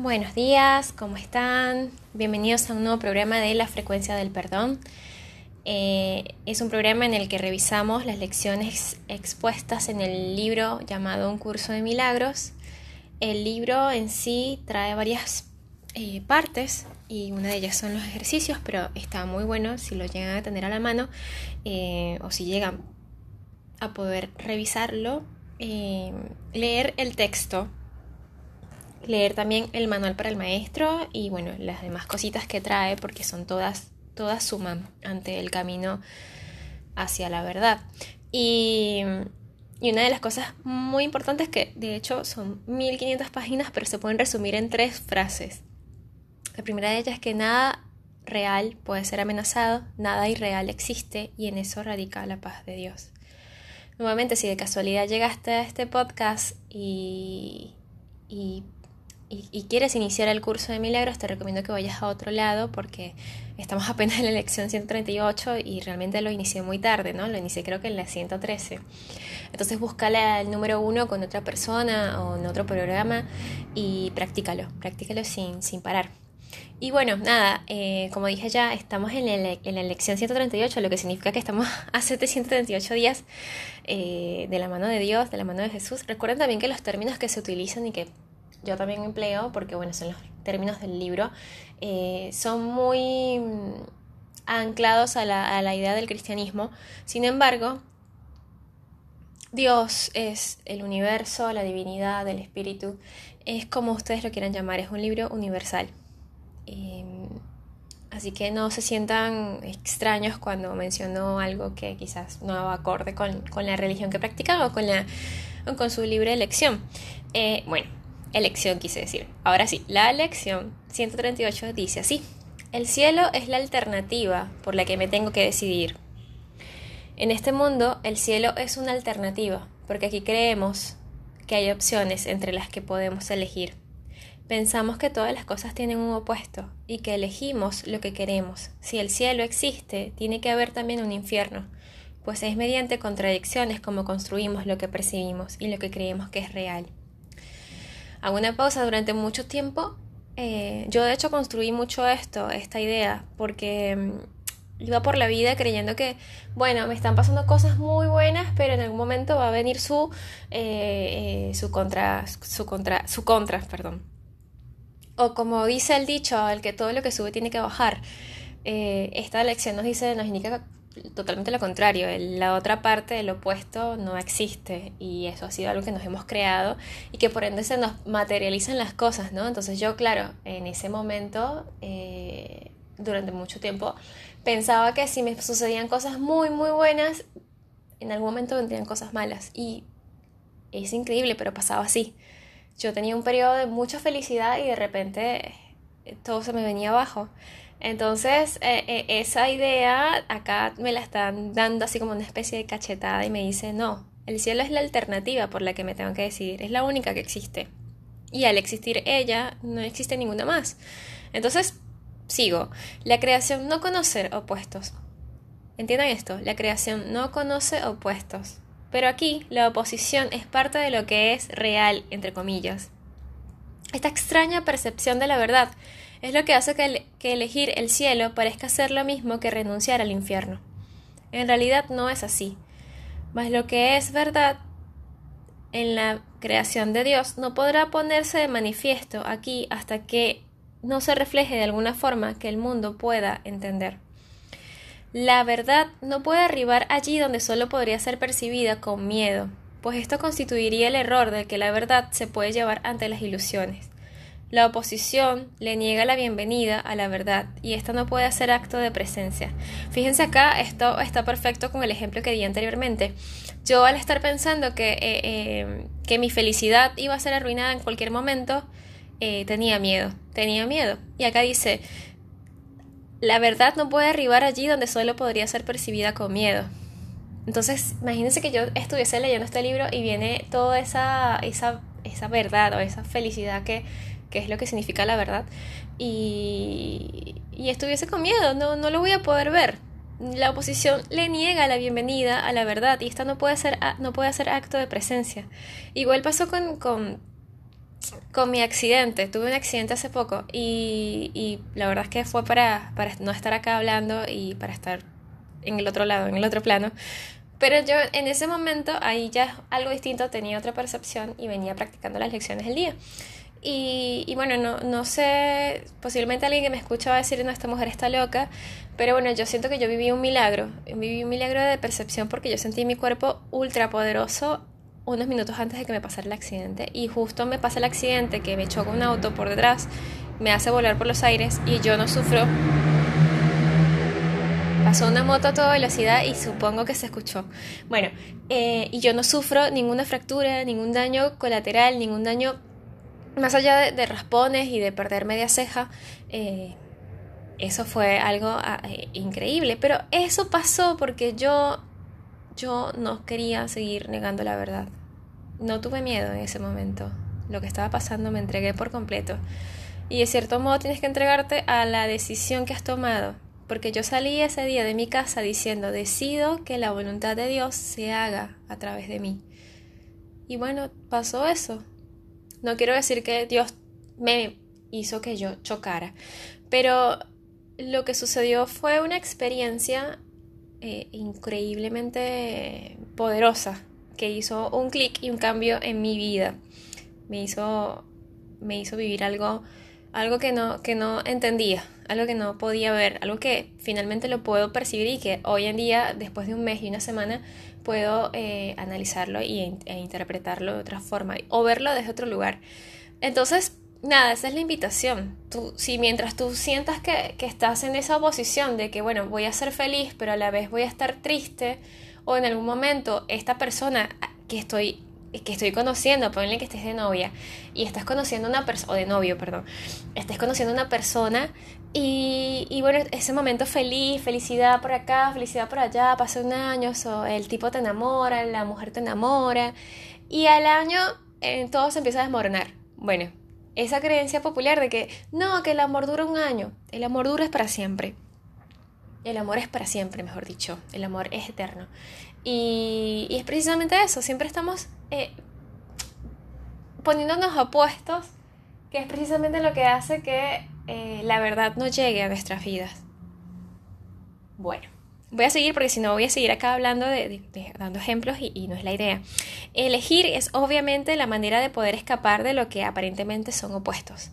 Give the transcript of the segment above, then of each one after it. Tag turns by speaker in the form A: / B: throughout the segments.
A: Buenos días, ¿cómo están? Bienvenidos a un nuevo programa de La Frecuencia del Perdón. Eh, es un programa en el que revisamos las lecciones expuestas en el libro llamado Un Curso de Milagros. El libro en sí trae varias eh, partes y una de ellas son los ejercicios, pero está muy bueno si lo llegan a tener a la mano eh, o si llegan a poder revisarlo, leer el texto leer también el manual para el maestro y bueno, las demás cositas que trae porque son todas, todas suman ante el camino hacia la verdad. Y, y una de las cosas muy importantes que de hecho son 1500 páginas pero se pueden resumir en tres frases. La primera de ellas es que nada real puede ser amenazado, nada irreal existe y en eso radica la paz de Dios. Nuevamente, si de casualidad llegaste a este podcast y, y y, quieres iniciar el curso de milagros, te recomiendo que vayas a otro lado porque estamos apenas en la lección 138 y realmente lo inicié muy tarde, ¿no? Lo inicié creo que en la 113. Entonces búscala el número uno con otra persona o en otro programa y practícalo, practícalo sin, sin parar. Y bueno, nada, eh, como dije ya, estamos en la, en la, lección 138, lo que significa que estamos a 738 días eh, de la mano de Dios, de la mano de Jesús. Recuerden también que los términos que se utilizan y que yo también empleo, porque bueno, son los términos del libro, eh, son muy anclados a la, idea del cristianismo. Sin embargo, Dios es el universo, la divinidad, el espíritu, es como ustedes lo quieran llamar, es un libro universal. Em, así que no se sientan extraños cuando menciono algo que quizás no acorde con, la religión que practican o con, la, o con su libre elección. Eh, bueno, elección quise decir. Ahora sí, la lección 138 dice así. El cielo es la alternativa por la que me tengo que decidir. En este mundo, el cielo es una alternativa, porque aquí creemos que hay opciones entre las que podemos elegir. Pensamos que todas las cosas tienen un opuesto y que elegimos lo que queremos. Si el cielo existe, tiene que haber también un infierno, pues es mediante contradicciones como construimos lo que percibimos y lo que creemos que es real hago una pausa durante mucho tiempo. Eh, yo de hecho construí mucho esto, esta idea, porque mm, iba por la vida creyendo que, bueno, me están pasando cosas muy buenas, pero en algún momento va a venir su, eh, eh, su contra, su contra, su contra, perdón. O como dice el dicho, el que todo lo que sube tiene que bajar. esta lección nos dice, nos indica totalmente lo contrario, la otra parte del opuesto no existe y eso ha sido algo que nos hemos creado y que por ende se nos materializan las cosas, ¿no? Entonces yo, claro, en ese momento, eh, durante mucho tiempo, pensaba que si me sucedían cosas muy, muy buenas, en algún momento vendrían cosas malas y es increíble, pero pasaba así. Yo tenía un periodo de mucha felicidad y de repente eh, todo se me venía abajo. Entonces, eh, eh, esa idea acá me la están dando así como una especie de cachetada y me dice, no, el cielo es la alternativa por la que me tengo que decidir, es la única que existe. Y al existir ella, no existe ninguna más. Entonces, sigo. La creación no conoce opuestos. Entiendan esto, la creación no conoce opuestos. Pero aquí la oposición es parte de lo que es real, entre comillas. Esta extraña percepción de la verdad es lo que hace que, elegir el cielo parezca ser lo mismo que renunciar al infierno. En realidad no es así. Mas lo que es verdad en la creación de Dios no podrá ponerse de manifiesto aquí hasta que no se refleje de alguna forma que el mundo pueda entender. La verdad no puede arribar allí donde solo podría ser percibida con miedo, pues esto constituiría el error de que la verdad se puede llevar ante las ilusiones. La oposición le niega la bienvenida a la verdad y esto no puede hacer acto de presencia. Fíjense acá, esto está perfecto con el ejemplo que di anteriormente. Yo al estar pensando que, eh, eh, que mi felicidad iba a ser arruinada en cualquier momento, eh, tenía miedo, tenía miedo. Y acá dice, la verdad no puede arribar allí donde solo podría ser percibida con miedo. Entonces, imagínense que yo estuviese leyendo este libro y viene toda esa, esa, esa verdad o esa felicidad que que es lo que significa la verdad, y, y estuviese con miedo, no, no lo voy a poder ver. La oposición le niega la bienvenida a la verdad y esta no puede ser, no puede hacer acto de presencia. Igual pasó con, con, con mi accidente. Tuve un accidente hace poco y, y la verdad es que fue para, para no estar acá hablando y para estar en el otro lado, en el otro plano. Pero yo en ese momento, ahí ya algo distinto, tenía otra percepción y venía practicando las lecciones del día. Y, y, bueno, no, no sé, posiblemente alguien que me escucha va a decir, no, esta mujer está loca, pero bueno, yo siento que yo viví un milagro, viví un milagro de percepción porque yo sentí mi cuerpo ultra poderoso unos minutos antes de que me pasara el accidente y justo me pasa el accidente que me choca un auto por detrás, me hace volar por los aires y yo no sufro pasó una moto a toda velocidad y supongo que se escuchó. Bueno, eh, y yo no sufro ninguna fractura, ningún daño colateral, ningún daño más allá de, raspones y de perder media ceja. Eh, eso fue algo ah, eh, increíble, pero eso pasó porque yo, yo no quería seguir negando la verdad. No tuve miedo en ese momento. Lo que estaba pasando me entregué por completo. Y de cierto modo tienes que entregarte a la decisión que has tomado porque yo salí ese día de mi casa diciendo, decido que la voluntad de Dios se haga a través de mí. Y bueno, pasó eso. No quiero decir que Dios me hizo que yo chocara, pero lo que sucedió fue una experiencia eh, increíblemente poderosa que hizo un clic y un cambio en mi vida. Me hizo, me hizo vivir algo, algo que, no, que no entendía algo que no podía ver, algo que finalmente lo puedo percibir y que hoy en día, después de un mes y una semana, puedo eh, analizarlo y, e interpretarlo de otra forma o verlo desde otro lugar. Entonces, nada, esa es la invitación. Tú, si mientras tú sientas que, que estás en esa posición de que, bueno, voy a ser feliz, pero a la vez voy a estar triste, o en algún momento esta persona que estoy que estoy conociendo, ponle que estés de novia y estás conociendo una persona, o de novio, perdón, estés conociendo una persona y, y, bueno, ese momento feliz, felicidad por acá, felicidad por allá, pasa un año, el tipo te enamora, la mujer te enamora, y al año eh, todo se empieza a desmoronar. Bueno, esa creencia popular de que no, que el amor dura un año, el amor dura es para siempre. El amor es para siempre, mejor dicho, el amor es eterno. Y, es precisamente eso, siempre estamos eh, poniéndonos opuestos, que es precisamente lo que hace que eh, la verdad no llegue a nuestras vidas. Bueno, voy a seguir porque si no voy a seguir acá hablando de, dando ejemplos y, no es la idea. Elegir es obviamente la manera de poder escapar de lo que aparentemente son opuestos.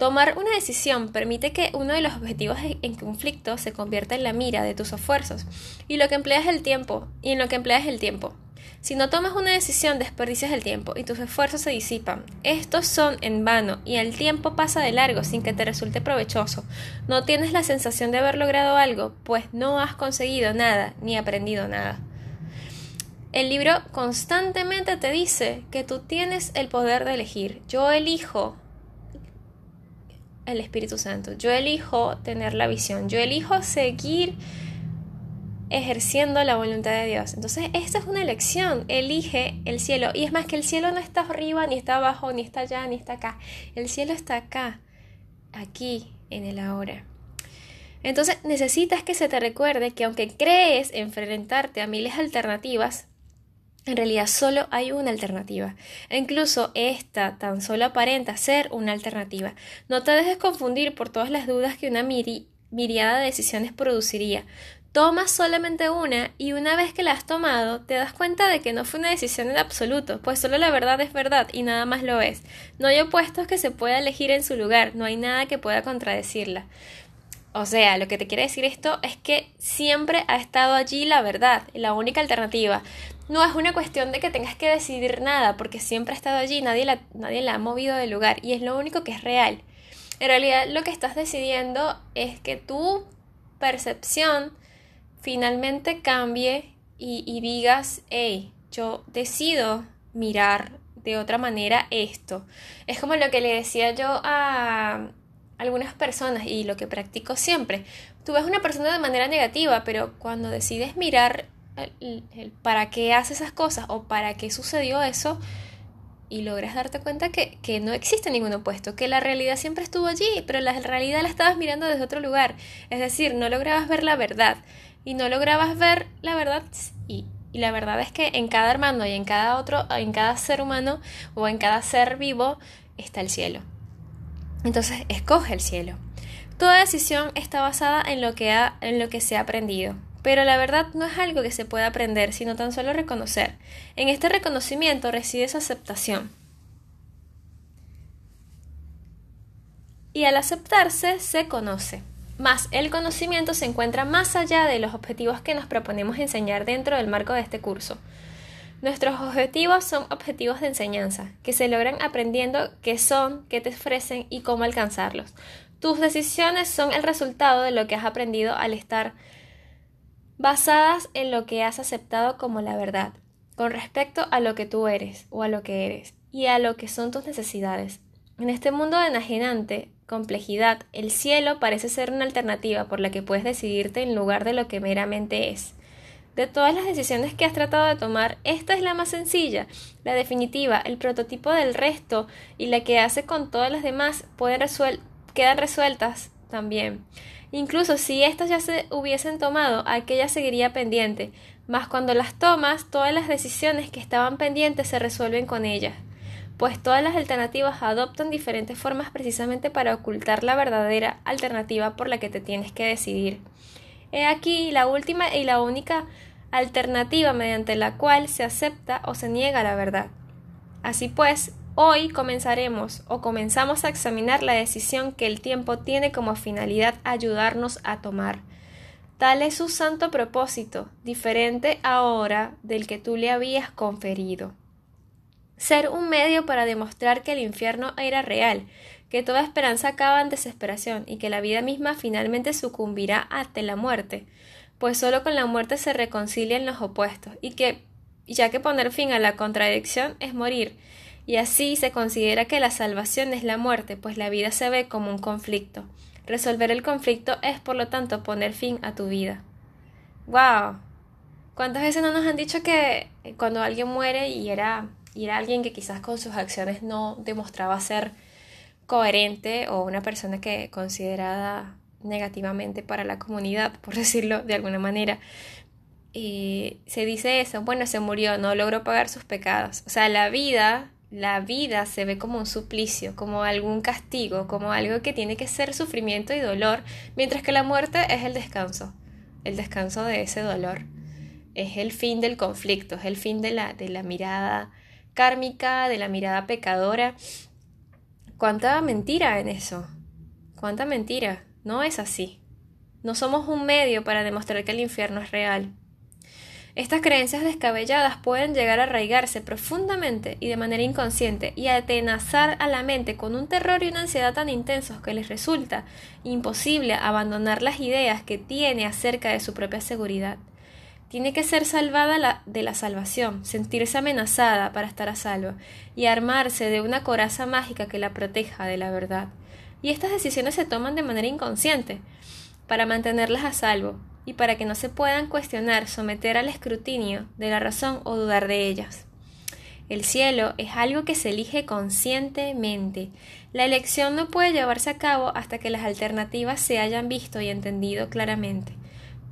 A: Tomar una decisión permite que uno de los objetivos en conflicto se convierta en la mira de tus esfuerzos y lo que empleas el tiempo y en lo que empleas el tiempo. Si no tomas una decisión, desperdicias el tiempo y tus esfuerzos se disipan. Estos son en vano y el tiempo pasa de largo sin que te resulte provechoso. No tienes la sensación de haber logrado algo, pues no has conseguido nada ni aprendido nada. El libro constantemente te dice que tú tienes el poder de elegir. Yo elijo el Espíritu Santo. Yo elijo tener la visión. Yo elijo seguir ejerciendo la voluntad de Dios. Entonces, esta es una elección. Elige el cielo. Y es más que el cielo no está arriba, ni está abajo, ni está allá, ni está acá. El cielo está acá, aquí, en el ahora. Entonces, necesitas que se te recuerde que aunque crees enfrentarte a miles de alternativas, en realidad solo hay una alternativa. E incluso esta tan solo aparenta ser una alternativa. No te dejes confundir por todas las dudas que una miriada de decisiones produciría. Tomas solamente una y una vez que la has tomado te das cuenta de que no fue una decisión en absoluto, pues solo la verdad es verdad y nada más lo es. No hay opuestos que se pueda elegir en su lugar, no hay nada que pueda contradecirla. O sea, lo que te quiere decir esto es que siempre ha estado allí la verdad, la única alternativa. No es una cuestión de que tengas que decidir nada, porque siempre ha estado allí, nadie la, nadie la ha movido del lugar y es lo único que es real. En realidad lo que estás decidiendo es que tu percepción finalmente cambie y, digas, hey, yo decido mirar de otra manera esto. Es como lo que le decía yo a algunas personas y lo que practico siempre. Tú ves una persona de manera negativa, pero cuando decides mirar para qué hace esas cosas o para qué sucedió eso, y logras darte cuenta que, que, no existe ningún opuesto, que la realidad siempre estuvo allí, pero la realidad la estabas mirando desde otro lugar. Es decir, no lograbas ver la verdad y no lograbas ver la verdad y, y, la verdad es que en cada hermano y en cada otro, en cada ser humano o en cada ser vivo, está el cielo. Entonces, escoge el cielo. Toda decisión está basada en lo que, ha, en lo que se ha aprendido. Pero la verdad no es algo que se pueda aprender, sino tan solo reconocer. En este reconocimiento reside su aceptación. Y al aceptarse, se conoce. Más el conocimiento se encuentra más allá de los objetivos que nos proponemos enseñar dentro del marco de este curso. Nuestros objetivos son objetivos de enseñanza, que se logran aprendiendo qué son, qué te ofrecen y cómo alcanzarlos. Tus decisiones son el resultado de lo que has aprendido al estar basadas en lo que has aceptado como la verdad, con respecto a lo que tú eres o a lo que eres y a lo que son tus necesidades. En este mundo de enajenante complejidad, el cielo parece ser una alternativa por la que puedes decidirte en lugar de lo que meramente es. De todas las decisiones que has tratado de tomar, esta es la más sencilla, la definitiva, el prototipo del resto y la que hace con todas las demás pueden quedan resueltas también. Incluso si estas ya se hubiesen tomado, aquella seguiría pendiente, mas cuando las tomas, todas las decisiones que estaban pendientes se resuelven con ellas, pues todas las alternativas adoptan diferentes formas precisamente para ocultar la verdadera alternativa por la que te tienes que decidir. He aquí la última y la única alternativa mediante la cual se acepta o se niega la verdad. Así pues, hoy comenzaremos o comenzamos a examinar la decisión que el tiempo tiene como finalidad ayudarnos a tomar. Tal es su santo propósito, diferente ahora del que tú le habías conferido. Ser un medio para demostrar que el infierno era real, que toda esperanza acaba en desesperación y que la vida misma finalmente sucumbirá ante la muerte, pues solo con la muerte se reconcilian los opuestos y que ya que poner fin a la contradicción es morir, y así se considera que la salvación es la muerte, pues la vida se ve como un conflicto. Resolver el conflicto es, por lo tanto, poner fin a tu vida. ¡Wow! ¿Cuántas veces no nos han dicho que cuando alguien muere y era, y era alguien que quizás con sus acciones no demostraba ser coherente o una persona que considerada negativamente para la comunidad, por decirlo de alguna manera. Y se dice eso, bueno, se murió, no logró pagar sus pecados. O sea, la vida, la vida se ve como un suplicio, como algún castigo, como algo que tiene que ser sufrimiento y dolor, mientras que la muerte es el descanso, el descanso de ese dolor. Es el fin del conflicto, es el fin de la, de la mirada kármica, de la mirada pecadora ¿Cuánta mentira en eso? ¿Cuánta mentira? No es así. No somos un medio para demostrar que el infierno es real. Estas creencias descabelladas pueden llegar a arraigarse profundamente y de manera inconsciente y atenazar a la mente con un terror y una ansiedad tan intensos que les resulta imposible abandonar las ideas que tiene acerca de su propia seguridad. Tiene que ser salvada de la salvación, sentirse amenazada para estar a salvo y armarse de una coraza mágica que la proteja de la verdad. Y estas decisiones se toman de manera inconsciente para mantenerlas a salvo y para que no se puedan cuestionar, someter al escrutinio de la razón o dudar de ellas. El cielo es algo que se elige conscientemente. La elección no puede llevarse a cabo hasta que las alternativas se hayan visto y entendido claramente.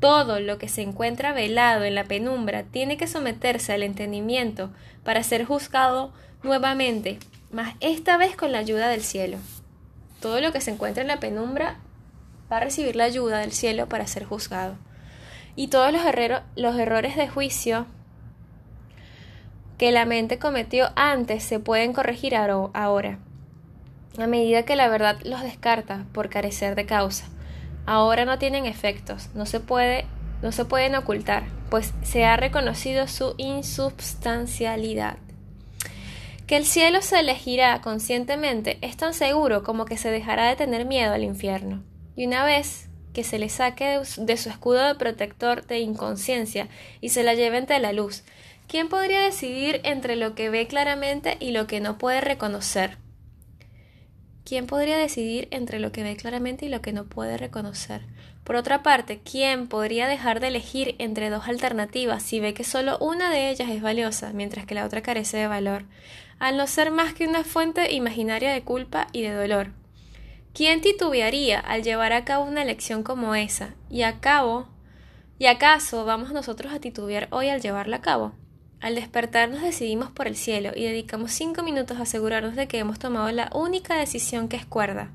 A: Todo lo que se encuentra velado en la penumbra tiene que someterse al entendimiento para ser juzgado nuevamente, mas esta vez con la ayuda del cielo. Todo lo que se encuentra en la penumbra va a recibir la ayuda del cielo para ser juzgado. Y todos los, los errores de juicio que la mente cometió antes se pueden corregir ahora, a medida que la verdad los descarta por carecer de causa ahora no tienen efectos, no se, puede, no se pueden ocultar, pues se ha reconocido su insubstancialidad. Que el cielo se elegirá conscientemente es tan seguro como que se dejará de tener miedo al infierno. Y una vez que se le saque de su escudo de protector de inconsciencia y se la lleve ante la luz, ¿quién podría decidir entre lo que ve claramente y lo que no puede reconocer? ¿Quién podría decidir entre lo que ve claramente y lo que no puede reconocer? Por otra parte, ¿quién podría dejar de elegir entre dos alternativas si ve que solo una de ellas es valiosa, mientras que la otra carece de valor, al no ser más que una fuente imaginaria de culpa y de dolor? ¿Quién titubearía al llevar a cabo una elección como esa? ¿Y a? ¿Y acaso vamos nosotros a titubear hoy al llevarla a cabo? Al despertar nos decidimos por el cielo y dedicamos cinco minutos a asegurarnos de que hemos tomado la única decisión que es cuerda.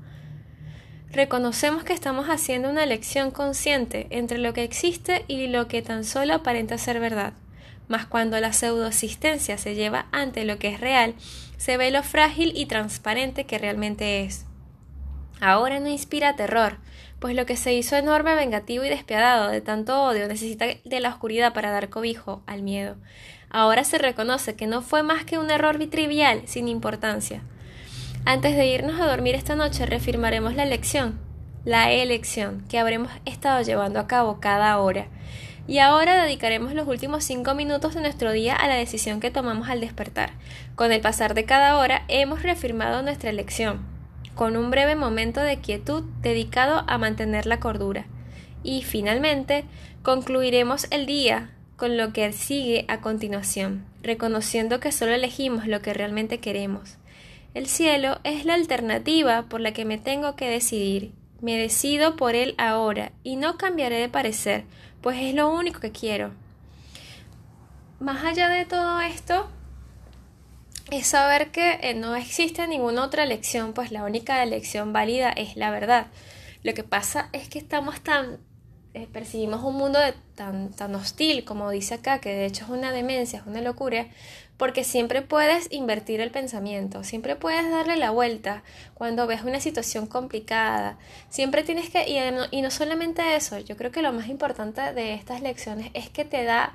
A: Reconocemos que estamos haciendo una elección consciente entre lo que existe y lo que tan solo aparenta ser verdad. Mas cuando la pseudoexistencia se lleva ante lo que es real, se ve lo frágil y transparente que realmente es. Ahora no inspira terror, pues lo que se hizo enorme, vengativo y despiadado de tanto odio necesita de la oscuridad para dar cobijo al miedo. Ahora se reconoce que no fue más que un error trivial, sin importancia. Antes de irnos a dormir esta noche reafirmaremos la elección, la elección que habremos estado llevando a cabo cada hora. Y ahora dedicaremos los últimos cinco minutos de nuestro día a la decisión que tomamos al despertar. Con el pasar de cada hora hemos reafirmado nuestra elección, con un breve momento de quietud dedicado a mantener la cordura. Y finalmente concluiremos el día con lo que sigue a continuación, reconociendo que solo elegimos lo que realmente queremos. El cielo es la alternativa por la que me tengo que decidir. Me decido por él ahora y no cambiaré de parecer, pues es lo único que quiero. Más allá de todo esto, es saber que eh, no existe ninguna otra elección, pues la única elección válida es la verdad. Lo que pasa es que estamos tan eh, percibimos un mundo tan, tan hostil, como dice acá, que de hecho es una demencia, es una locura, porque siempre puedes invertir el pensamiento, siempre puedes darle la vuelta cuando ves una situación complicada, siempre tienes que, y no, y no solamente eso, yo creo que lo más importante de estas lecciones es que te da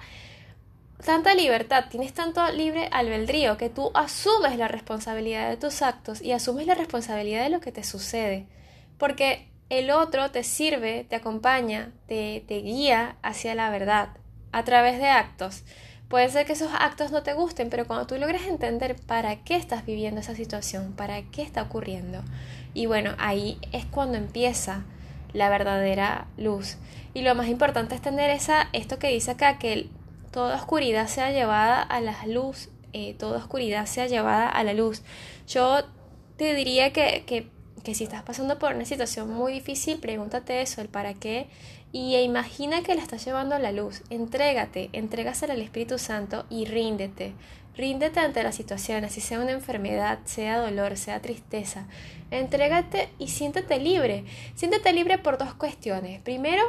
A: tanta libertad, tienes tanto libre albedrío que tú asumes la responsabilidad de tus actos y asumes la responsabilidad de lo que te sucede. Porque el otro te sirve, te acompaña, te, te guía hacia la verdad a través de actos. Puede ser que esos actos no te gusten, pero cuando tú logres entender para qué estás viviendo esa situación, para qué está ocurriendo, y bueno, ahí es cuando empieza la verdadera luz. Y lo más importante es tener esto que dice acá, que toda oscuridad sea llevada a la luz, eh, toda oscuridad sea llevada a la luz. Yo te diría que, que que si estás pasando por una situación muy difícil, pregúntate eso, el para qué, y imagina que la estás llevando a la luz. Entrégate, entrégasela al Espíritu Santo y ríndete. Ríndete ante la situación, así sea una enfermedad, sea dolor, sea tristeza. Entrégate y siéntete libre. Siéntete libre por dos cuestiones. Primero,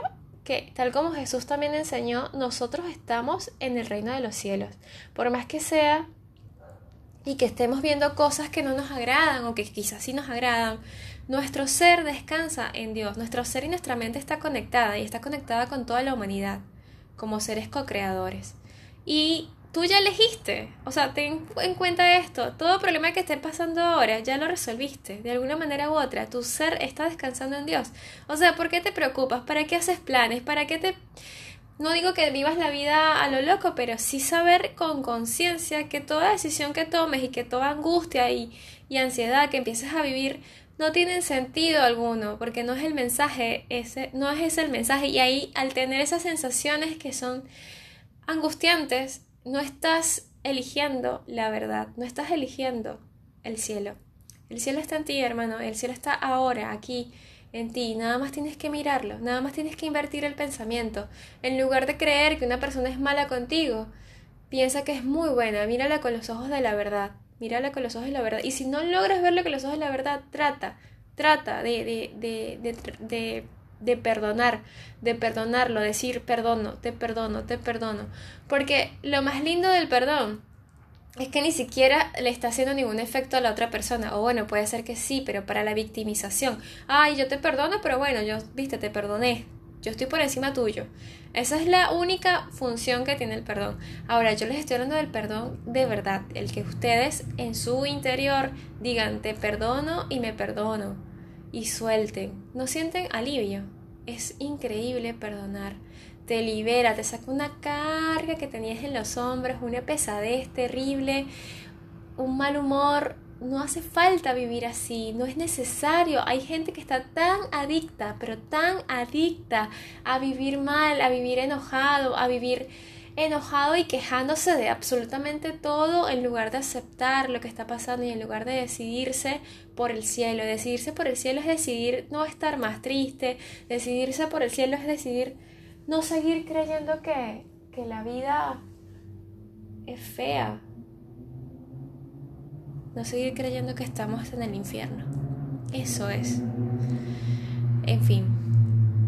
A: que tal como Jesús también enseñó, nosotros estamos en el reino de los cielos. Por más que sea y que estemos viendo cosas que no nos agradan o que quizás sí nos agradan, nuestro ser descansa en Dios, nuestro ser y nuestra mente está conectada y está conectada con toda la humanidad, como seres co-creadores. Y tú ya elegiste, o sea, ten en cuenta esto, todo problema que esté pasando ahora ya lo resolviste, de alguna manera u otra, tu ser está descansando en Dios. O sea, ¿por qué te preocupas? ¿Para qué haces planes? ¿Para qué te no digo que vivas la vida a lo loco, pero sí saber con conciencia que toda decisión que tomes y que toda angustia y, ansiedad que empieces a vivir no tienen sentido alguno, porque no es el mensaje, ese, no es ese el mensaje. Y ahí, al tener esas sensaciones que son angustiantes, no estás eligiendo la verdad, no estás eligiendo el cielo. El cielo está en ti, hermano, el cielo está ahora, aquí en ti, nada más tienes que mirarlo, nada más tienes que invertir el pensamiento. En lugar de creer que una persona es mala contigo, piensa que es muy buena, mírala con los ojos de la verdad, mírala con los ojos de la verdad. Y si no logras verlo con los ojos de la verdad, trata, trata de, de, de, de, de perdonar, de perdonarlo, decir perdono, te perdono, te perdono. Porque lo más lindo del perdón es que ni siquiera le está haciendo ningún efecto a la otra persona. O bueno, puede ser que sí, pero para la victimización. Ay, yo te perdono, pero bueno, yo, viste, te perdoné. Yo estoy por encima tuyo. Esa es la única función que tiene el perdón. Ahora, yo les estoy hablando del perdón de verdad. El que ustedes en su interior digan, te perdono y me perdono. Y suelten. No sienten alivio. Es increíble perdonar te libera, te saca una carga que tenías en los hombros, una pesadez terrible, un mal humor. No hace falta vivir así, no es necesario. Hay gente que está tan adicta, pero tan adicta a vivir mal, a vivir enojado, a vivir enojado y quejándose de absolutamente todo en lugar de aceptar lo que está pasando y en lugar de decidirse por el cielo. Decidirse por el cielo es decidir no estar más triste, decidirse por el cielo es decidir no seguir creyendo que, la vida es fea. No seguir creyendo que estamos en el infierno. Eso es. En fin,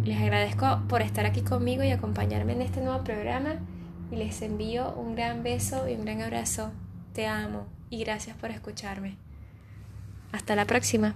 A: les agradezco por estar aquí conmigo y acompañarme en este nuevo programa y les envío un gran beso y un gran abrazo. Te amo y gracias por escucharme. Hasta la próxima.